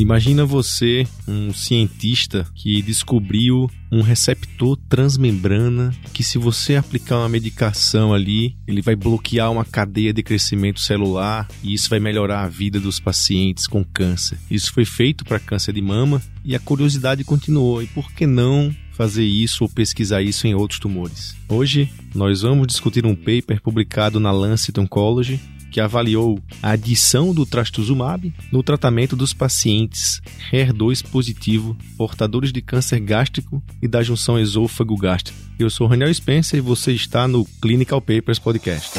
Imagina você, um cientista que descobriu um receptor transmembrana que se você aplicar uma medicação ali, ele vai bloquear uma cadeia de crescimento celular e isso vai melhorar a vida dos pacientes com câncer. Isso foi feito para câncer de mama e a curiosidade continuou. E por que não fazer isso ou pesquisar isso em outros tumores? Hoje nós vamos discutir um paper publicado na Lancet Oncology que avaliou a adição do trastuzumab no tratamento dos pacientes HER2 positivo, portadores de câncer gástrico e da junção esôfago-gástrico. Eu sou Raniel Spencer e você está no Clinical Papers Podcast.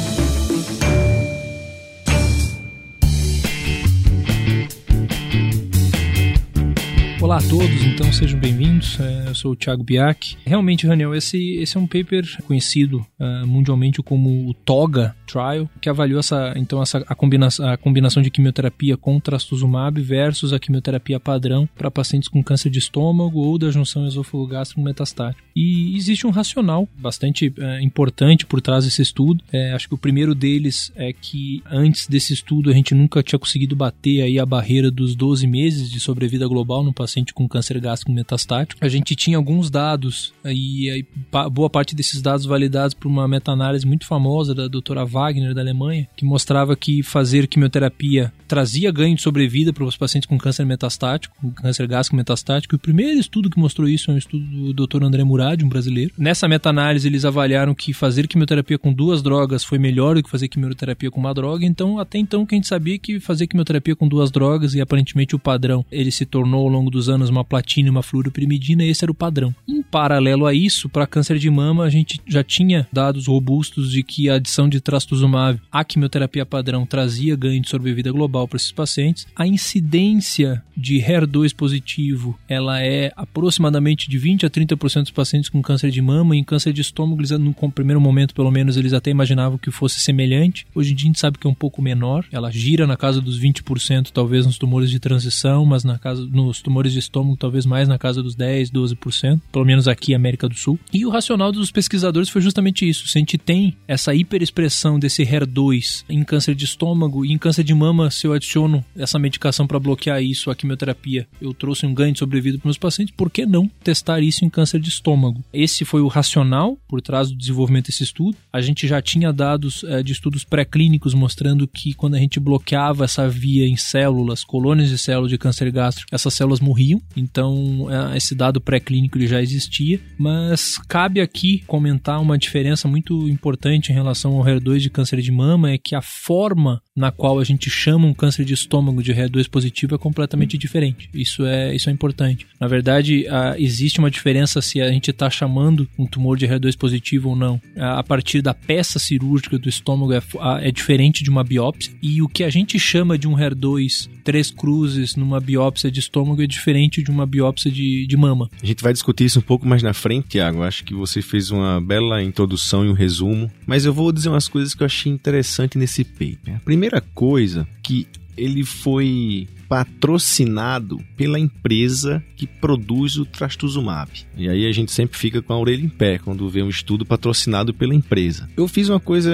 Olá a todos, então sejam bem-vindos. É, eu sou o Thiago Biak. Realmente, Raniel, esse, esse é um paper conhecido uh, mundialmente como o TOGA Trial, que avaliou essa, então, essa, a, combinação, a combinação de quimioterapia com trastuzumab versus a quimioterapia padrão para pacientes com câncer de estômago ou da junção esôfago-gástrico metastático. E existe um racional bastante uh, importante por trás desse estudo. É, acho que o primeiro deles é que antes desse estudo a gente nunca tinha conseguido bater aí a barreira dos 12 meses de sobrevida global no paciente paciente com câncer gástrico metastático. A gente tinha alguns dados e boa parte desses dados validados por uma meta-análise muito famosa da doutora Wagner da Alemanha, que mostrava que fazer quimioterapia trazia ganho de sobrevida para os pacientes com câncer metastático, câncer gástrico metastático. E o primeiro estudo que mostrou isso é um estudo do Dr. André Murad, um brasileiro. Nessa meta-análise eles avaliaram que fazer quimioterapia com duas drogas foi melhor do que fazer quimioterapia com uma droga. Então, até então, a gente sabia que fazer quimioterapia com duas drogas e aparentemente o padrão ele se tornou ao longo dos anos uma platina e uma fluoropyrimidina, esse era o padrão. Em paralelo a isso, para câncer de mama, a gente já tinha dados robustos de que a adição de trastuzumab à quimioterapia padrão trazia ganho de sobrevida global para esses pacientes. A incidência de HER2 positivo, ela é aproximadamente de 20 a 30% dos pacientes com câncer de mama. E em câncer de estômago, eles, no primeiro momento, pelo menos, eles até imaginavam que fosse semelhante. Hoje em dia a gente sabe que é um pouco menor. Ela gira na casa dos 20%, talvez nos tumores de transição, mas na casa nos tumores de estômago talvez mais na casa dos 10, 12%, pelo menos aqui América do Sul. E o racional dos pesquisadores foi justamente isso. Se a gente tem essa hiperexpressão desse HER2 em câncer de estômago e em câncer de mama, se eu adiciono essa medicação para bloquear isso, a quimioterapia, eu trouxe um ganho de sobrevida para meus pacientes, por que não testar isso em câncer de estômago? Esse foi o racional por trás do desenvolvimento desse estudo. A gente já tinha dados é, de estudos pré-clínicos mostrando que quando a gente bloqueava essa via em células, colônias de células de câncer gástrico, essas células morriam. Então, é, esse dado pré-clínico já existia, mas cabe aqui comentar uma diferença muito importante em relação ao HER2 de câncer de mama, é que a forma na qual a gente chama um câncer de estômago de HER2 positivo é completamente diferente. Isso é, isso é importante. Na verdade, existe uma diferença se a gente está chamando um tumor de HER2 positivo ou não. A, partir da peça cirúrgica do estômago é, é diferente de uma biópsia, e o que a gente chama de um HER2 três cruzes numa biópsia de estômago é diferente de uma biópsia de, de mama. A gente vai discutir isso um pouco mais na frente, Tiago. Acho que você fez uma bela introdução e um resumo, mas eu vou dizer umas coisas que eu achei interessante nesse paper. A primeira coisa que ele foi patrocinado pela empresa que produz o trastuzumab. E aí a gente sempre fica com a orelha em pé quando vê um estudo patrocinado pela empresa. Eu fiz uma coisa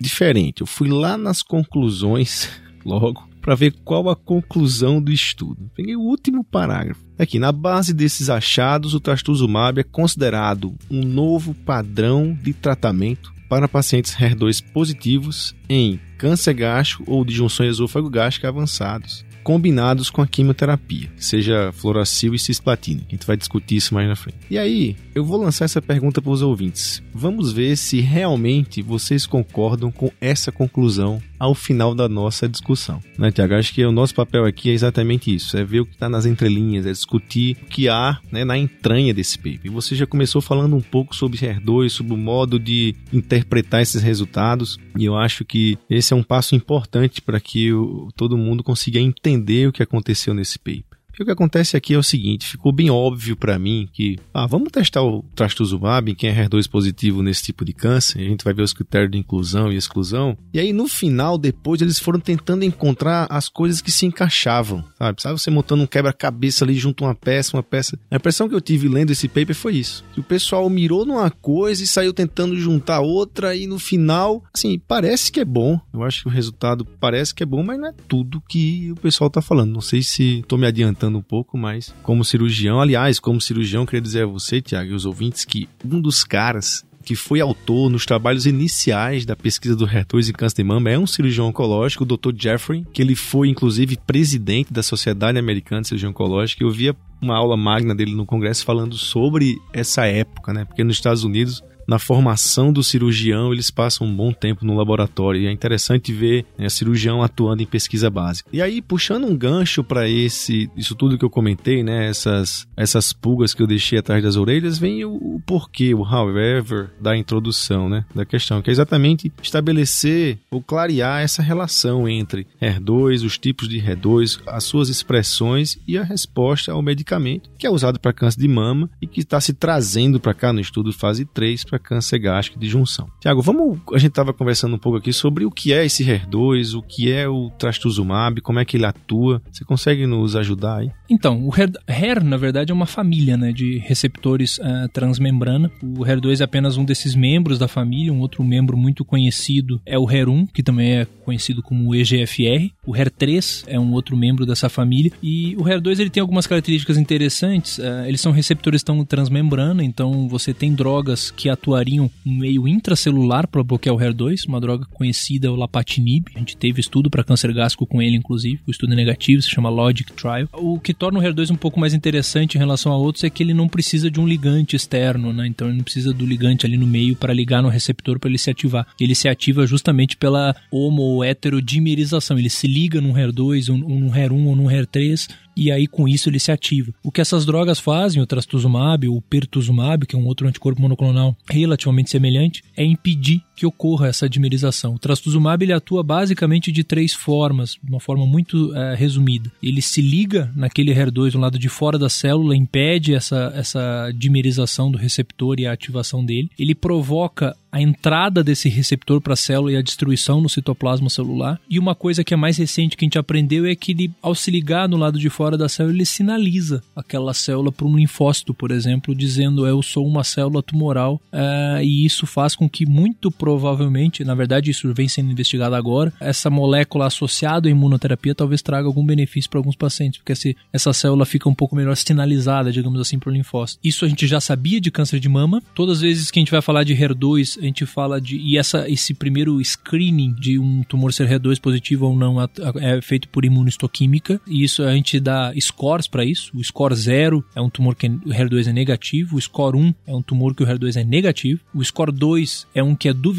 diferente. Eu fui lá nas conclusões logo para ver qual a conclusão do estudo. Peguei o último parágrafo. Aqui, na base desses achados, o trastuzumab é considerado um novo padrão de tratamento para pacientes HER2 positivos em câncer gástrico ou disjunção esôfago-gástrica avançados, combinados com a quimioterapia, seja fluoracil e cisplatina. A gente vai discutir isso mais na frente. E aí, eu vou lançar essa pergunta para os ouvintes. Vamos ver se realmente vocês concordam com essa conclusão ao final da nossa discussão. Né, Tiago? Acho que o nosso papel aqui é exatamente isso: é ver o que está nas entrelinhas, é discutir o que há né, na entranha desse paper. E você já começou falando um pouco sobre HER2, sobre o modo de interpretar esses resultados, e eu acho que esse é um passo importante para que o, todo mundo consiga entender o que aconteceu nesse paper. Porque o que acontece aqui é o seguinte, ficou bem óbvio para mim que, ah, vamos testar o trastuzumab em quem é HER2 positivo nesse tipo de câncer, a gente vai ver os critérios de inclusão e exclusão. E aí no final, depois, eles foram tentando encontrar as coisas que se encaixavam, sabe? Sabe você montando um quebra-cabeça ali junto a uma peça, uma peça. A impressão que eu tive lendo esse paper foi isso. Que o pessoal mirou numa coisa e saiu tentando juntar outra e no final, assim, parece que é bom. Eu acho que o resultado parece que é bom, mas não é tudo que o pessoal tá falando. Não sei se tô me adiantando um pouco, mas como cirurgião, aliás, como cirurgião, queria dizer a você, Tiago, e os ouvintes, que um dos caras que foi autor nos trabalhos iniciais da pesquisa do HER2 e câncer de mama, é um cirurgião oncológico, o Dr. Jeffrey, que ele foi inclusive presidente da Sociedade Americana de Cirurgia Oncológica. Eu via uma aula magna dele no congresso falando sobre essa época, né? Porque nos Estados Unidos na formação do cirurgião, eles passam um bom tempo no laboratório e é interessante ver né, cirurgião atuando em pesquisa básica. E aí, puxando um gancho para esse, isso tudo que eu comentei, né, essas, essas pulgas que eu deixei atrás das orelhas, vem o, o porquê, o however da introdução, né, da questão, que é exatamente estabelecer ou clarear essa relação entre HER2, os tipos de HER2, as suas expressões e a resposta ao medicamento que é usado para câncer de mama e que está se trazendo para cá no estudo fase 3 para câncer gástrico de junção. Tiago, vamos. A gente estava conversando um pouco aqui sobre o que é esse HER2, o que é o trastuzumab, como é que ele atua. Você consegue nos ajudar aí? Então, o HER, HER na verdade, é uma família né, de receptores uh, transmembrana. O HER2 é apenas um desses membros da família. Um outro membro muito conhecido é o HER1, que também é conhecido como EGFR. O HER3 é um outro membro dessa família. E o HER2 ele tem algumas características interessantes. Uh, eles são receptores tão transmembrana, então você tem drogas que atuam atuariam no meio intracelular para bloquear o HER2, uma droga conhecida, o lapatinib. A gente teve estudo para câncer gástrico com ele, inclusive. O estudo é negativo, se chama Logic Trial. O que torna o HER2 um pouco mais interessante em relação a outros é que ele não precisa de um ligante externo, né? Então ele não precisa do ligante ali no meio para ligar no receptor para ele se ativar. Ele se ativa justamente pela homo ou heterodimerização. Ele se liga num HER2, ou num HER1 ou num HER3 e aí com isso ele se ativa. O que essas drogas fazem, o trastuzumab, o pertuzumab, que é um outro anticorpo monoclonal relativamente semelhante, é impedir que ocorra essa dimerização. O trastuzumab ele atua basicamente de três formas, de uma forma muito é, resumida. Ele se liga naquele HER2 do lado de fora da célula, impede essa, essa dimerização do receptor e a ativação dele. Ele provoca a entrada desse receptor para a célula e a destruição no citoplasma celular. E uma coisa que é mais recente que a gente aprendeu é que ele, ao se ligar no lado de fora da célula, ele sinaliza aquela célula para um linfócito, por exemplo, dizendo eu sou uma célula tumoral. Uh, e isso faz com que muito provavelmente, na verdade isso vem sendo investigado agora, essa molécula associada à imunoterapia talvez traga algum benefício para alguns pacientes, porque se essa célula fica um pouco melhor sinalizada, digamos assim, para o linfócito. Isso a gente já sabia de câncer de mama. Todas as vezes que a gente vai falar de HER2, a gente fala de. E essa, esse primeiro screening de um tumor ser HER2 positivo ou não é feito por imunohistoquímica. E isso a gente dá scores para isso. O score 0 é um tumor que o HER2 é negativo. O score 1 é um tumor que o HER2 é negativo. O score 2 é um que é duvidoso.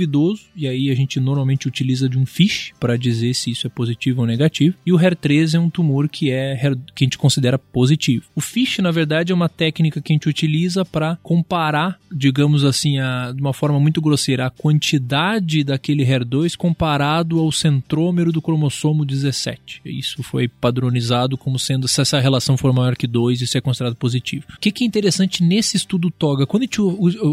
E aí a gente normalmente utiliza de um FISH para dizer se isso é positivo ou negativo. E o HER3 é um tumor que, é, que a gente considera positivo. O FISH, na verdade, é uma técnica que a gente utiliza para comparar, digamos assim, a, de uma forma muito grosseira a quantidade daquele HER2 comparado ao centrômero do cromossomo 17. Isso foi padronizado como sendo se essa relação for maior que 2, isso é considerado positivo. O que, que é interessante nesse estudo TOGA? Quando a, gente,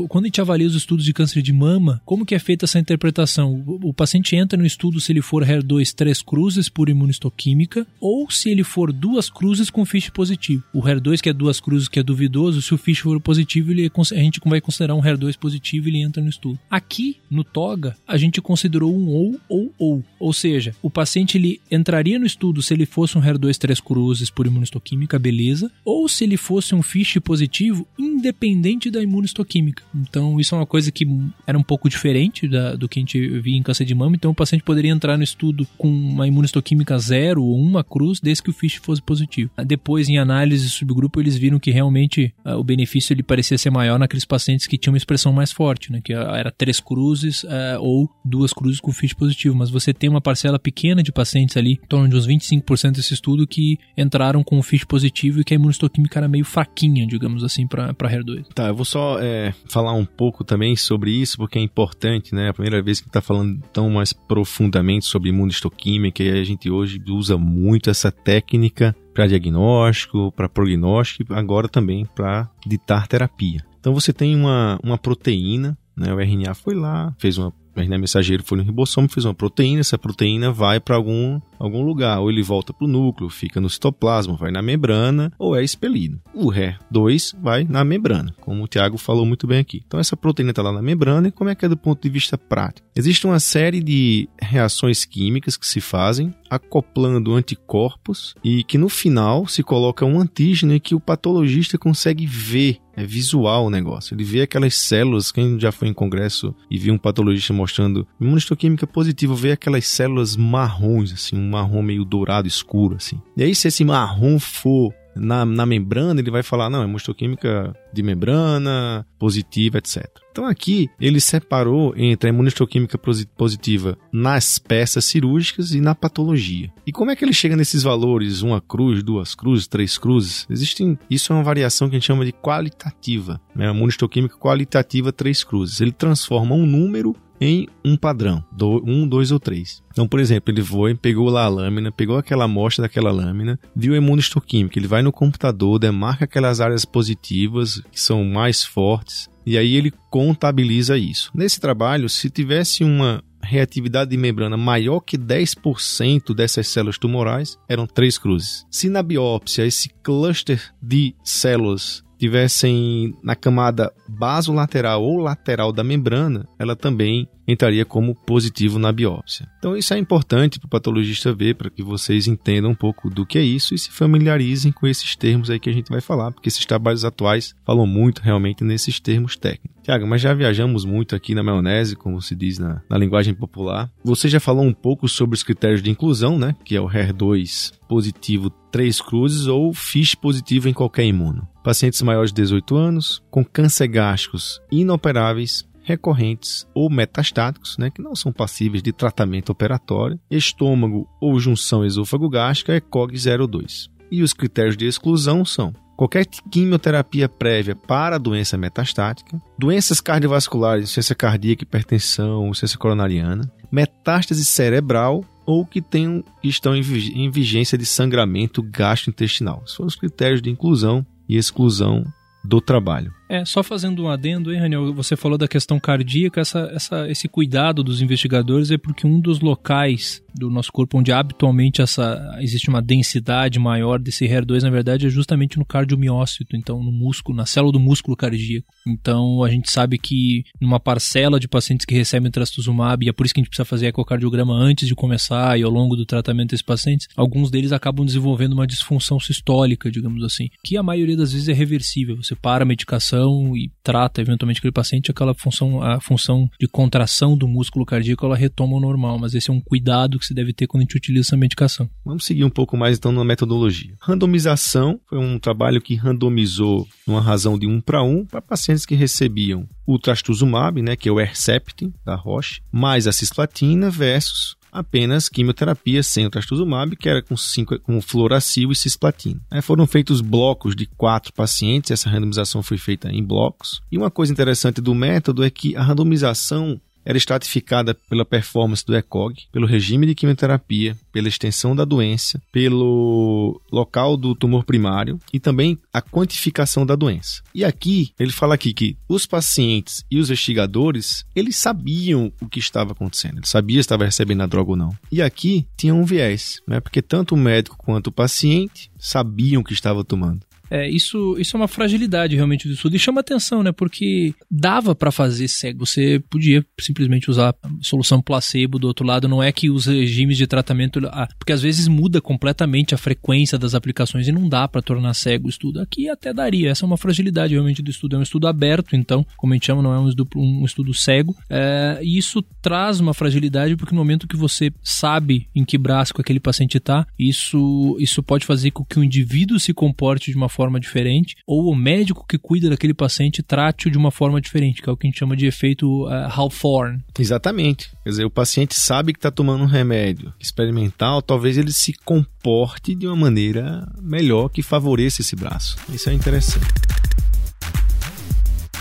quando a gente avalia os estudos de câncer de mama, como que é feita essa interpretação? O, o paciente entra no estudo se ele for HER2 três cruzes por imunistoquímica ou se ele for duas cruzes com FISH positivo. O HER2 que é duas cruzes que é duvidoso, se o FISH for positivo, ele é, a gente vai considerar um HER2 positivo e ele entra no estudo. Aqui no TOGA, a gente considerou um ou ou ou. Ou seja, o paciente ele entraria no estudo se ele fosse um HER2 três cruzes por imunistoquímica, beleza, ou se ele fosse um FISH positivo, independente da imunistoquímica. Então, isso é uma coisa que era um pouco diferente da, do que a gente via em câncer de mama. Então, o paciente poderia entrar no estudo com uma imunistoquímica zero ou uma cruz, desde que o FISH fosse positivo. Depois, em análise subgrupo, eles viram que realmente uh, o benefício ele parecia ser maior naqueles pacientes que tinham uma expressão mais forte, né, que era três cruzes é, ou duas cruzes com FISH positivo, mas você tem uma parcela pequena de pacientes ali, em torno de uns 25% desse estudo, que entraram com o FISH positivo e que a imunistoquímica era meio fraquinha, digamos assim, para HER2. Tá, eu vou só é, falar um pouco também sobre isso, porque é importante, né? A primeira vez que está falando tão mais profundamente sobre imunistoquímica e a gente hoje usa muito essa técnica para diagnóstico, para prognóstico e agora também para ditar terapia. Então você tem uma, uma proteína, né? O RNA foi lá, fez uma RNA mensageiro foi no ribossoma, fez uma proteína, essa proteína vai para algum, algum lugar, ou ele volta para o núcleo, fica no citoplasma, vai na membrana, ou é expelido. O HER2 vai na membrana, como o Tiago falou muito bem aqui. Então essa proteína está lá na membrana, e como é que é do ponto de vista prático? Existe uma série de reações químicas que se fazem acoplando anticorpos e que no final se coloca um antígeno e que o patologista consegue ver é visual o negócio. Ele vê aquelas células, quem já foi em congresso e viu um patologista mostrando imunistoquímica positiva, vê aquelas células marrons, assim, um marrom meio dourado escuro, assim. E aí, se esse marrom for na, na membrana, ele vai falar, não, é imunohistoquímica de membrana, positiva, etc. Então aqui ele separou entre a imunistoquímica positiva nas peças cirúrgicas e na patologia. E como é que ele chega nesses valores? Uma cruz, duas cruzes, três cruzes? Existem. Isso é uma variação que a gente chama de qualitativa. Né? Imunistoquímica qualitativa, três cruzes. Ele transforma um número em um padrão, do, um, dois ou três. Então, por exemplo, ele foi, pegou lá a lâmina, pegou aquela amostra daquela lâmina, viu a imunistoquímica, ele vai no computador, demarca aquelas áreas positivas que são mais fortes, e aí ele contabiliza isso. Nesse trabalho, se tivesse uma reatividade de membrana maior que 10% dessas células tumorais, eram três cruzes. Se na biópsia esse cluster de células tivessem na camada basolateral ou lateral da membrana, ela também entraria como positivo na biópsia. Então isso é importante para o patologista ver, para que vocês entendam um pouco do que é isso e se familiarizem com esses termos aí que a gente vai falar, porque esses trabalhos atuais falam muito realmente nesses termos técnicos. Tiago, mas já viajamos muito aqui na maionese, como se diz na, na linguagem popular. Você já falou um pouco sobre os critérios de inclusão, né? Que é o HER2 positivo três cruzes ou FISH positivo em qualquer imuno. Pacientes maiores de 18 anos, com câncer gástricos inoperáveis, recorrentes ou metastáticos, né, que não são passíveis de tratamento operatório, estômago ou junção esôfago-gástrica ECOG 02. E os critérios de exclusão são qualquer quimioterapia prévia para doença metastática, doenças cardiovasculares, insuficiência cardíaca, hipertensão, insuficiência coronariana, metástase cerebral ou que tenham que estão em vigência de sangramento gastrointestinal. Esses foram os critérios de inclusão e exclusão do trabalho. É, só fazendo um adendo aí, Raniel, você falou da questão cardíaca, essa, essa, esse cuidado dos investigadores é porque um dos locais do nosso corpo onde habitualmente essa, existe uma densidade maior desse HER2, na verdade, é justamente no cardiomiócito, então no músculo, na célula do músculo cardíaco. Então a gente sabe que numa parcela de pacientes que recebem trastuzumab, e é por isso que a gente precisa fazer ecocardiograma antes de começar e ao longo do tratamento desses pacientes, alguns deles acabam desenvolvendo uma disfunção sistólica, digamos assim, que a maioria das vezes é reversível. Você para a medicação e trata eventualmente aquele paciente, aquela função, a função de contração do músculo cardíaco ela retoma o normal, mas esse é um cuidado que se deve ter quando a gente utiliza essa medicação. Vamos seguir um pouco mais então na metodologia. Randomização foi um trabalho que randomizou numa razão de 1 para 1 para pacientes que recebiam o trastuzumab, né, que é o Herceptin da Roche, mais a cisplatina versus apenas quimioterapia sem o trastuzumab, que era com, cinco, com fluoracil e cisplatina. Foram feitos blocos de quatro pacientes, essa randomização foi feita em blocos. E uma coisa interessante do método é que a randomização era estratificada pela performance do ECOG, pelo regime de quimioterapia, pela extensão da doença, pelo local do tumor primário e também a quantificação da doença. E aqui, ele fala aqui que os pacientes e os investigadores, eles sabiam o que estava acontecendo, eles sabiam se estava recebendo a droga ou não. E aqui tinha um viés, né? porque tanto o médico quanto o paciente sabiam o que estava tomando. É, isso, isso é uma fragilidade realmente do estudo e chama atenção, né? Porque dava para fazer cego. Você podia simplesmente usar solução placebo do outro lado. Não é que os regimes de tratamento. Ah, porque às vezes muda completamente a frequência das aplicações e não dá para tornar cego o estudo. Aqui até daria. Essa é uma fragilidade realmente do estudo. É um estudo aberto, então, como a gente chama, não é um estudo, um estudo cego. É, e isso traz uma fragilidade porque no momento que você sabe em que braço aquele paciente está, isso, isso pode fazer com que o indivíduo se comporte de uma forma diferente, ou o médico que cuida daquele paciente trate-o de uma forma diferente, que é o que a gente chama de efeito uh, Hawthorne. Exatamente. Quer dizer, o paciente sabe que está tomando um remédio experimental, talvez ele se comporte de uma maneira melhor que favoreça esse braço. Isso é interessante.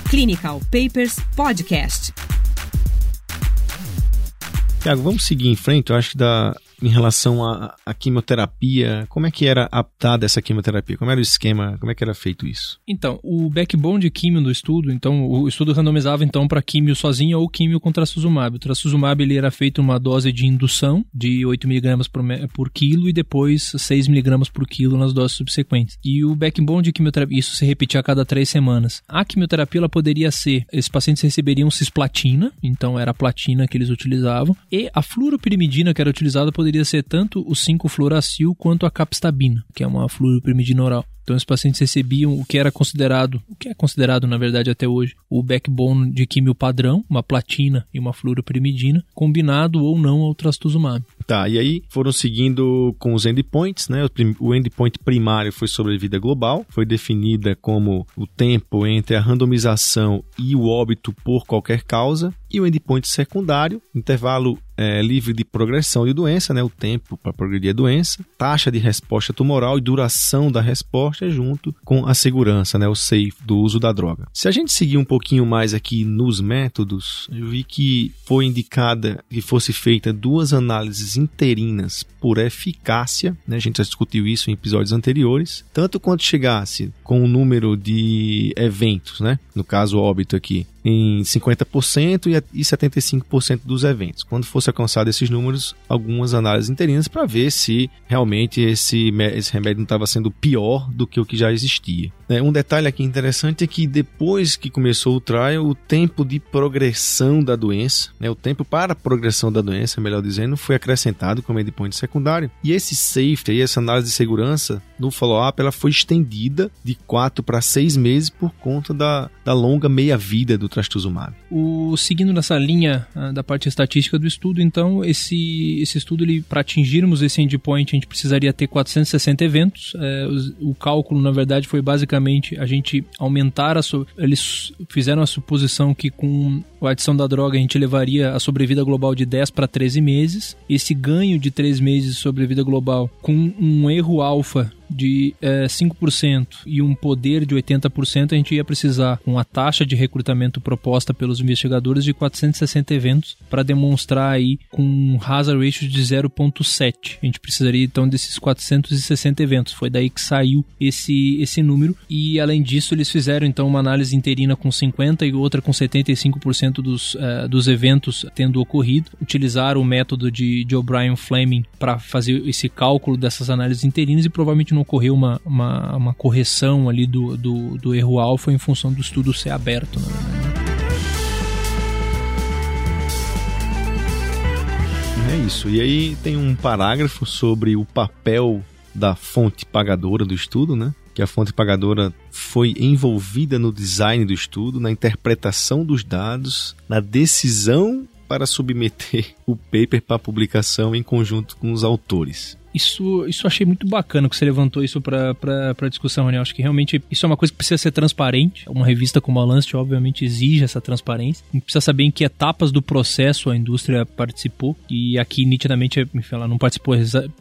Clinical Papers Podcast. Tiago, vamos seguir em frente. Eu acho que da, em relação à, à, quimioterapia, como é que era adaptada essa quimioterapia? Como era o esquema? Como é que era feito isso? Então, o backbone de químio do estudo, então o estudo randomizava então para químio sozinha ou químio com trastuzumab. O trastuzumab ele era feito uma dose de indução de 8 mg por, por quilo e depois 6 mg por quilo nas doses subsequentes. E o backbone de quimioterapia, isso se repetia a cada três semanas. A quimioterapia ela poderia ser, esses pacientes receberiam cisplatina, então era a platina que eles utilizavam, e a fluoropirimidina que era utilizada poderia poderia ser tanto o 5-fluoracil quanto a capstabina, que é uma fluoropyrimidina oral. Então, os pacientes recebiam o que era considerado, o que é considerado, na verdade, até hoje, o backbone de químio padrão, uma platina e uma fluoropirimidina, combinado ou não ao trastuzumab. Tá, e aí foram seguindo com os endpoints, né? O endpoint primário foi sobrevida global, foi definida como o tempo entre a randomização e o óbito por qualquer causa, e o endpoint secundário, intervalo é, livre de progressão de doença, né? O tempo para progredir a doença, taxa de resposta tumoral e duração da resposta junto com a segurança, né, o safe do uso da droga. Se a gente seguir um pouquinho mais aqui nos métodos, eu vi que foi indicada que fosse feita duas análises interinas por eficácia, né, a gente já discutiu isso em episódios anteriores, tanto quanto chegasse com o número de eventos, né, no caso óbito aqui, em 50% e 75% dos eventos. Quando fosse alcançado esses números, algumas análises interinas para ver se realmente esse, esse remédio não estava sendo pior do que o que já existia. É, um detalhe aqui interessante é que depois que começou o trial, o tempo de progressão da doença, né, o tempo para a progressão da doença, melhor dizendo, foi acrescentado como endpoint secundário. E esse safety, essa análise de segurança, no follow-up, ela foi estendida de 4 para 6 meses por conta da, da longa meia-vida do trastuzumab. O, seguindo nessa linha uh, da parte estatística do estudo, então, esse, esse estudo, para atingirmos esse endpoint, a gente precisaria ter 460 eventos. É, o, o cálculo, na verdade, foi basicamente a gente aumentar a. So, eles fizeram a suposição que com a adição da droga a gente levaria a sobrevida global de 10 para 13 meses. Esse ganho de 3 meses de sobrevida global com um erro alfa de é, 5% e um poder de 80%, a gente ia precisar, com a taxa de recrutamento proposta pelos investigadores, de 460 eventos para demonstrar aí com um hazard ratio de 0.7. A gente precisaria então desses 460 eventos. Foi daí que saiu esse, esse número. E além disso, eles fizeram então uma análise interina com 50 e outra com 75% dos, uh, dos eventos tendo ocorrido. Utilizaram o método de, de O'Brien Fleming para fazer esse cálculo dessas análises interinas e provavelmente não ocorreu uma, uma, uma correção ali do, do, do erro alfa em função do estudo ser aberto. Né? É isso. E aí tem um parágrafo sobre o papel da fonte pagadora do estudo, né? Que a fonte pagadora foi envolvida no design do estudo, na interpretação dos dados, na decisão para submeter o paper para publicação em conjunto com os autores isso, isso achei muito bacana que você levantou isso para discussão, Raniel. Acho que realmente isso é uma coisa que precisa ser transparente. Uma revista como a Lancet, obviamente, exige essa transparência. A gente precisa saber em que etapas do processo a indústria participou. E aqui, nitidamente, enfim, ela não participou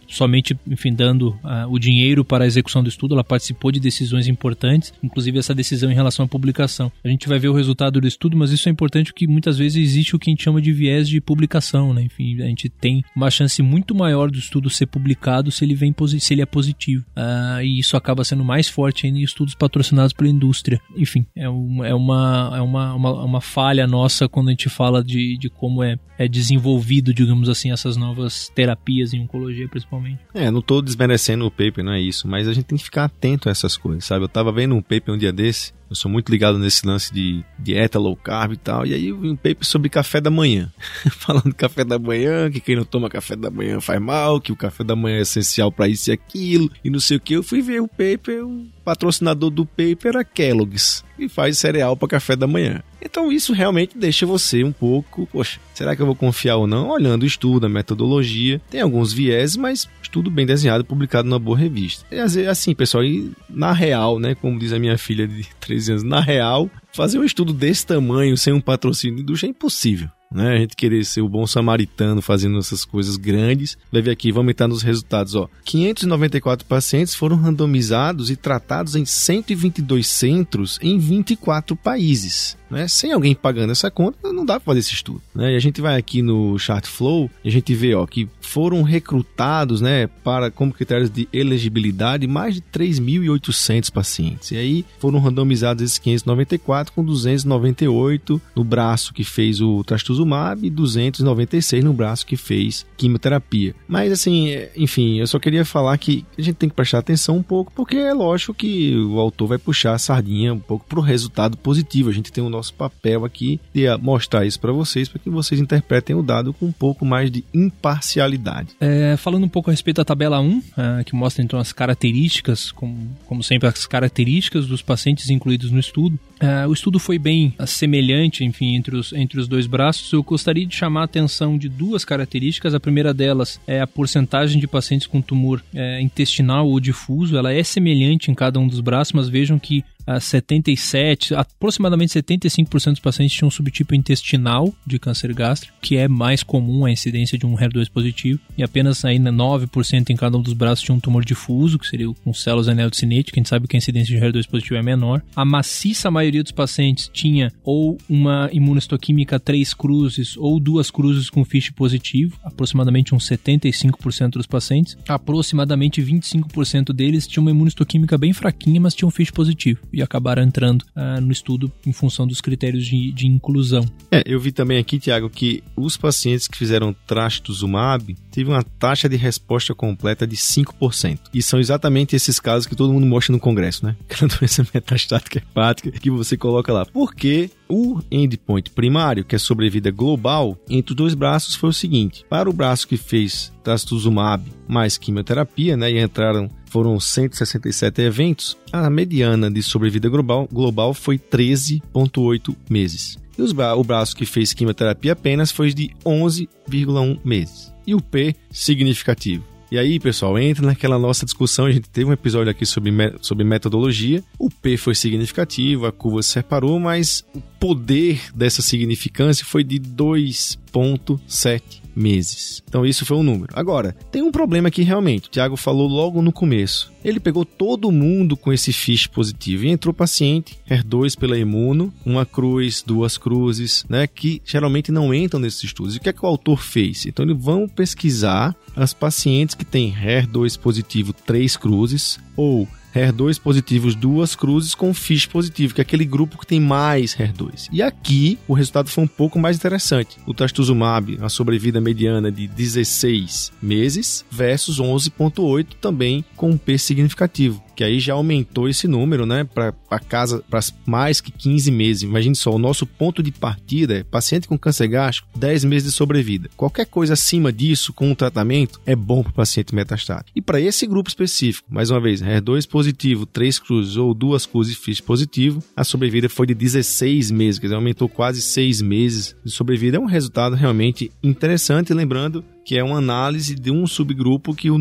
somente, enfim, dando uh, o dinheiro para a execução do estudo, ela participou de decisões importantes, inclusive essa decisão em relação à publicação. A gente vai ver o resultado do estudo, mas isso é importante porque muitas vezes existe o que a gente chama de viés de publicação, né? Enfim, a gente tem uma chance muito maior do estudo ser publicado se ele vem se ele é positivo. Uh, e isso acaba sendo mais forte em estudos patrocinados pela indústria. Enfim, é, um, é, uma, é uma, uma, uma, falha nossa quando a gente fala de, de como é, é desenvolvido, digamos assim, essas novas terapias em oncologia, principalmente. É, não estou desmerecendo o paper, não é isso, mas a gente tem que ficar atento a essas coisas, sabe? Eu estava vendo um paper um dia desse eu sou muito ligado nesse lance de dieta low carb e tal. E aí eu vi um paper sobre café da manhã. Falando café da manhã, que quem não toma café da manhã faz mal, que o café da manhã é essencial para isso e aquilo, e não sei o que. Eu fui ver o paper, o patrocinador do paper é Kellogg's, que faz cereal para café da manhã. Então isso realmente deixa você um pouco, poxa, será que eu vou confiar ou não? Olhando o estudo, a metodologia, tem alguns viés, mas estudo bem desenhado, publicado numa boa revista. É assim, pessoal, e na real, né, como diz a minha filha de 13 anos, na real, fazer um estudo desse tamanho sem um patrocínio de indústria é impossível. Né? A gente querer ser o bom samaritano fazendo essas coisas grandes. Ver aqui, vamos entrar nos resultados, ó. 594 pacientes foram randomizados e tratados em 122 centros em 24 países. Né? Sem alguém pagando essa conta, não dá para fazer esse estudo. Né? E a gente vai aqui no Chartflow e a gente vê ó, que foram recrutados né, para como critérios de elegibilidade mais de 3.800 pacientes. E aí foram randomizados esses 594 com 298 no braço que fez o trastuzumab e 296 no braço que fez quimioterapia. Mas assim, é, enfim, eu só queria falar que a gente tem que prestar atenção um pouco, porque é lógico que o autor vai puxar a sardinha um pouco para o resultado positivo. A gente tem o nosso papel aqui de mostrar isso para vocês, para que vocês interpretem o dado com um pouco mais de imparcialidade. É, falando um pouco a respeito da tabela 1, é, que mostra então as características, como, como sempre, as características dos pacientes incluídos no estudo. É, o estudo foi bem semelhante, enfim, entre os, entre os dois braços. Eu gostaria de chamar a atenção de duas características. A primeira delas é a porcentagem de pacientes com tumor é, intestinal ou difuso. Ela é semelhante em cada um dos braços, mas vejam que a 77, aproximadamente 75% dos pacientes tinham um subtipo intestinal de câncer gástrico, que é mais comum a incidência de um HER2 positivo, e apenas ainda 9% em cada um dos braços tinha um tumor difuso, que seria com células anel de cinética, a gente sabe que a incidência de HER2 positivo é menor. A maciça maioria dos pacientes tinha ou uma imunohistoquímica 3 cruzes ou duas cruzes com FISH positivo, aproximadamente uns 75% dos pacientes. Aproximadamente 25% deles tinham uma imunohistoquímica bem fraquinha, mas tinham FISH positivo e acabaram entrando uh, no estudo em função dos critérios de, de inclusão. É, eu vi também aqui, Tiago, que os pacientes que fizeram trastuzumab teve uma taxa de resposta completa de 5%. E são exatamente esses casos que todo mundo mostra no congresso, né? Aquela doença metastática hepática que você coloca lá. Porque o endpoint primário, que é sobrevida global, entre os dois braços foi o seguinte: para o braço que fez trastuzumab mais quimioterapia, né, e entraram foram 167 eventos, a mediana de sobrevida global, global foi 13,8 meses. E os, o braço que fez quimioterapia apenas foi de 11,1 meses. E o P significativo. E aí, pessoal, entra naquela nossa discussão. A gente teve um episódio aqui sobre, sobre metodologia. O P foi significativo, a curva se separou, mas o poder dessa significância foi de 2,7 meses. Então isso foi um número. Agora, tem um problema aqui realmente. O Thiago falou logo no começo. Ele pegou todo mundo com esse fiche positivo e entrou paciente, HER2 pela imuno, uma cruz, duas cruzes, né, que geralmente não entram nesses estudos. E o que é que o autor fez? Então eles vão pesquisar as pacientes que têm HER2 positivo, três cruzes, ou HER2 positivos, duas cruzes com FISH positivo, que é aquele grupo que tem mais HER2. E aqui o resultado foi um pouco mais interessante. O trastuzumab, a sobrevida mediana de 16 meses versus 11.8 também com um P significativo que aí já aumentou esse número, né, para casa para mais que 15 meses. Imagine só, o nosso ponto de partida é paciente com câncer gástrico, 10 meses de sobrevida. Qualquer coisa acima disso com o tratamento é bom para o paciente metastático. E para esse grupo específico, mais uma vez, HER2 positivo, 3 cruzes ou duas cruzes FISH positivo, a sobrevida foi de 16 meses, quer dizer, aumentou quase 6 meses de sobrevida. É um resultado realmente interessante, lembrando que é uma análise de um subgrupo que o,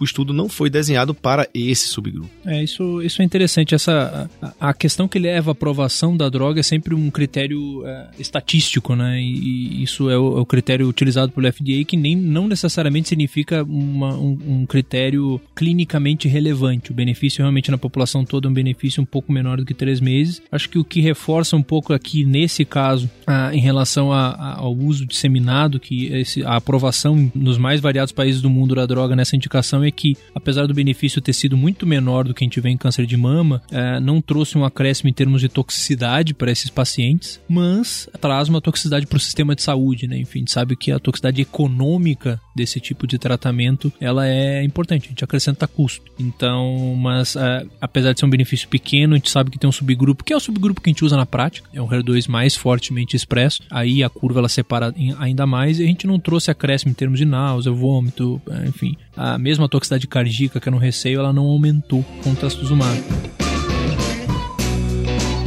o, estudo não foi desenhado para esse subgrupo. É, isso, isso é interessante. Essa, a, a questão que leva à aprovação da droga é sempre um critério é, estatístico, né? E, e isso é o, é o, critério utilizado pelo FDA, que nem, não necessariamente significa uma, um, um, critério clinicamente relevante. O benefício realmente na população toda é um benefício um pouco menor do que três meses. Acho que o que reforça um pouco aqui, nesse caso, a, em relação a, ao uso disseminado, que esse, a aprovação nos mais variados países do mundo da droga nessa indicação é que, apesar do benefício ter sido muito menor do que a gente vê em câncer de mama, é, não trouxe um acréscimo em termos de toxicidade para esses pacientes, mas traz uma toxicidade para o sistema de saúde, né? Enfim, sabe que a toxicidade econômica desse tipo de tratamento ela é importante, a gente acrescenta custo. Então, mas é, apesar de ser um benefício pequeno, a gente sabe que tem um subgrupo, que é o subgrupo que a gente usa na prática, é um HER2 mais fortemente expresso, aí a curva ela separa ainda mais e a gente não trouxe acréscimo em termos de náusea, vômito, é, enfim. A mesma toxicidade cardíaca que era no receio, ela não aumentou com o trastuzumab.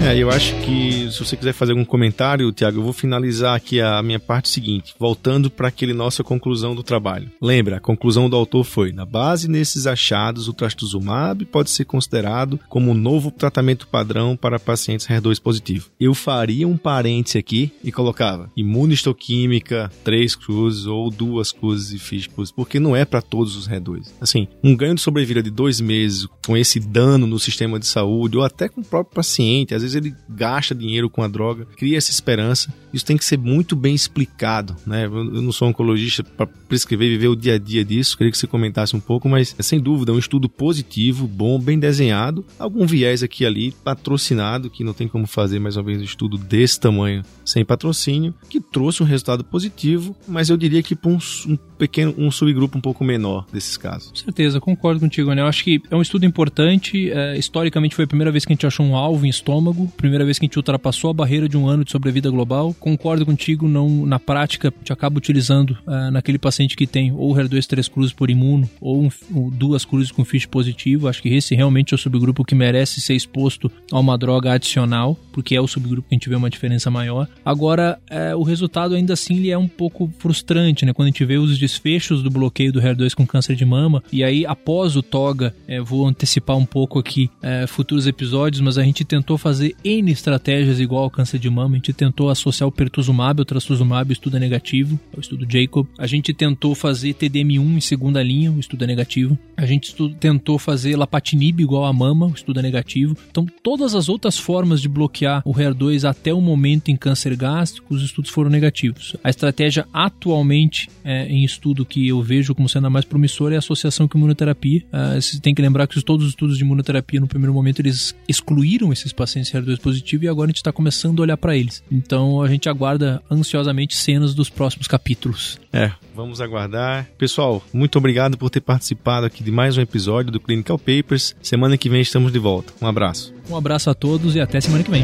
É, eu acho que se você quiser fazer algum comentário, Tiago, eu vou finalizar aqui a minha parte seguinte, voltando para aquele nossa conclusão do trabalho. Lembra, a conclusão do autor foi: na base nesses achados, o trastuzumab pode ser considerado como um novo tratamento padrão para pacientes HER2 positivo. Eu faria um parêntese aqui e colocava imunistoquímica, três cruzes ou duas cruzes e fiz cruzes, porque não é para todos os HER2. Assim, um ganho de sobrevida de dois meses com esse dano no sistema de saúde ou até com o próprio paciente, às vezes ele gasta dinheiro com a droga, cria essa esperança. Isso tem que ser muito bem explicado, né? Eu não sou oncologista para prescrever e viver o dia a dia disso, queria que você comentasse um pouco, mas é sem dúvida um estudo positivo, bom, bem desenhado, algum viés aqui ali, patrocinado, que não tem como fazer mais uma vez um estudo desse tamanho sem patrocínio, que trouxe um resultado positivo, mas eu diria que para um, um, pequeno, um subgrupo um pouco menor desses casos. Com certeza, concordo contigo, né? Eu acho que é um estudo importante, é, historicamente foi a primeira vez que a gente achou um alvo em estômago, primeira vez que a gente ultrapassou a barreira de um ano de sobrevida global. Concordo contigo, não na prática, gente acaba utilizando uh, naquele paciente que tem ou HER2 três cruzes por imuno ou, um, ou duas cruzes com FISH positivo. Acho que esse realmente é o subgrupo que merece ser exposto a uma droga adicional, porque é o subgrupo que a gente vê uma diferença maior. Agora, é, o resultado ainda assim ele é um pouco frustrante, né? Quando a gente vê os desfechos do bloqueio do HER2 com câncer de mama, e aí após o TOGA, é, vou antecipar um pouco aqui é, futuros episódios, mas a gente tentou fazer N estratégias igual ao câncer de mama. A gente tentou associar o pertuzumab ao trastuzumab, o estudo é negativo, é o estudo Jacob. A gente tentou fazer TDM1 em segunda linha, o estudo é negativo. A gente tentou fazer lapatinib igual a mama, o estudo é negativo. Então, todas as outras formas de bloquear o HER2 até o momento em câncer gástrico, os estudos foram negativos. A estratégia atualmente é, em estudo que eu vejo como sendo a mais promissora é a associação com imunoterapia. Uh, você tem que lembrar que todos os estudos de imunoterapia no primeiro momento eles excluíram esses pacientes HER2 positivo e agora a gente está começando a olhar para eles. Então a gente aguarda ansiosamente cenas dos próximos capítulos. É, vamos aguardar. Pessoal, muito obrigado por ter participado aqui de mais um episódio do Clinical Papers. Semana que vem estamos de volta. Um abraço. Um abraço a todos e até semana que vem.